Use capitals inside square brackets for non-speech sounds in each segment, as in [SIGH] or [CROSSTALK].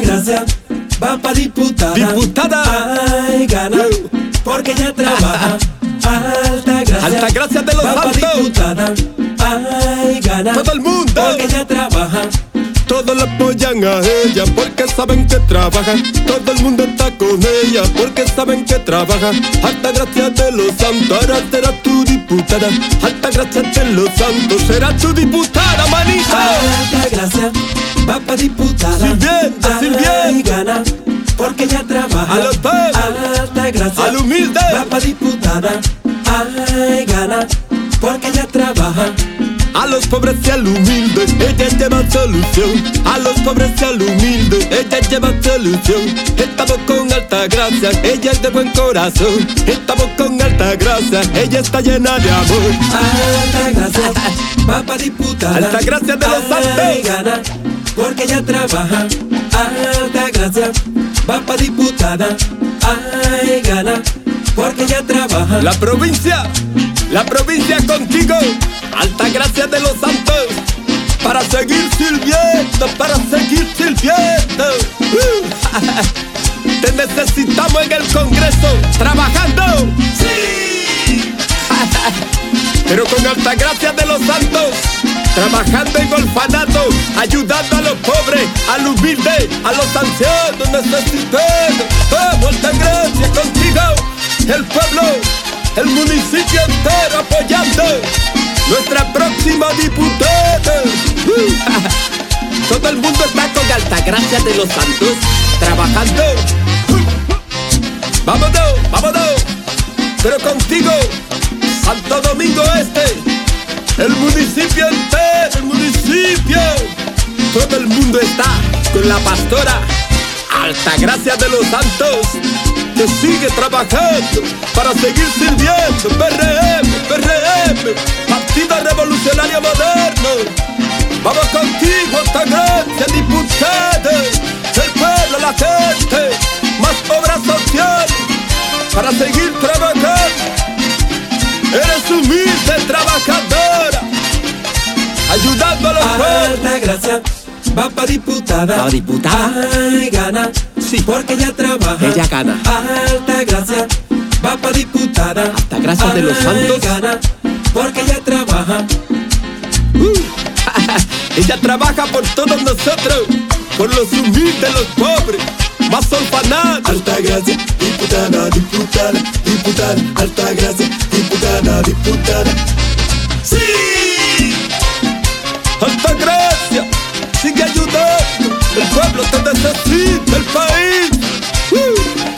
Gracia, va pa' diputada. Diputada. Ay, gana, porque ella trabaja. Alta gracia. Alta gracia de los va pa' santos. diputada. Ay, gana. Todo el mundo. Porque ella trabaja. Todos la apoyan a ella porque saben que trabaja. Todo el mundo está con ella porque saben que trabaja. Alta gracia de los santos, ahora será tu diputada. Alta gracia de los santos, será tu diputada, manita. Alta gracia, va pa' diputada. Ay, sirviente. gana, porque ella trabaja. A los pobres. Alta gracia, Al humilde. va pa' diputada. Ay, gana, porque ella trabaja. A los pobres y al humilde, ella lleva solución. A los pobres y al humilde, ella lleva solución. Estamos con alta gracia, ella es de buen corazón. Estamos con alta gracia, ella está llena de amor. Alta gracia, [LAUGHS] va pa' diputada. Alta gracia de los gana, porque ella trabaja. Alta gracia, va pa' diputada. Ay, gana, porque ella trabaja. La provincia, la provincia contigo. Alta gracia de los santos. Para seguir sirviendo, para seguir sirviendo. Uh. [LAUGHS] Te necesitamos en el Congreso, trabajando. Sí. [LAUGHS] Pero con alta gracia de los santos. Trabajando en orfanato, ayudando a los pobres, al humilde, a los ancianos necesitados. Vamos, alta gracia contigo, el pueblo, el municipio entero apoyando nuestra próxima diputada. Uh. [LAUGHS] Todo el mundo está con alta gracia de los santos, trabajando. Vámonos, vámonos, pero contigo, Santo Domingo Este el municipio entero. Todo el mundo está con la pastora Alta Gracia de los Santos, que sigue trabajando para seguir sirviendo. PRM, PRM, Partido Revolucionario Moderno. Vamos contigo, Alta Gracia, diputada. El pueblo, la gente, más obra social para seguir trabajando. Eres humilde trabajadora, ayudando a los. Alta va pa' diputada. Diputada. Ay, gana, Sí. porque ella trabaja. Ella gana. Alta gracia, va pa' diputada. Alta gracia de los santos. gana, porque ella trabaja. [LAUGHS] Ella trabaja por todos nosotros, por los humildes, los pobres, más orfanatos. Alta gracia, diputada, diputada, diputada. Alta gracia, diputada, diputada.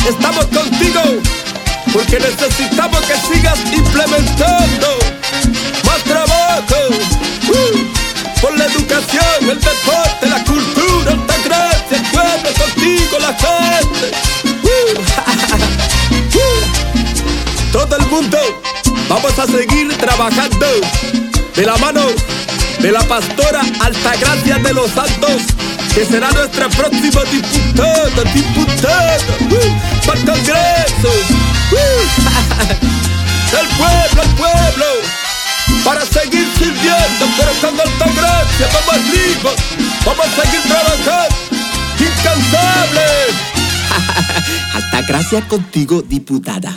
Estamos contigo, porque necesitamos que sigas implementando más trabajo. Uh, por la educación, el deporte, la cultura, alta gracia, el pueblo contigo, la gente. Uh, [LAUGHS] uh, todo el mundo vamos a seguir trabajando de la mano de la pastora Altagracia de los Santos, que será nuestra próxima diputada, diputada, para el Congreso, uh, el pueblo, el pueblo, para seguir sirviendo, pero con Altagracia, vamos arriba, vamos a seguir trabajando, incansables. [LAUGHS] Alta gracia contigo, diputada.